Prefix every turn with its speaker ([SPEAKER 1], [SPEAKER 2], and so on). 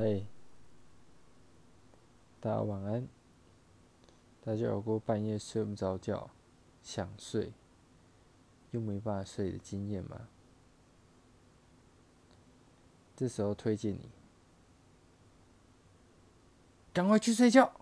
[SPEAKER 1] 嘿大家晚安。大家有过半夜睡不着觉想睡又没办法睡的经验吗？这时候推荐你赶快去睡觉。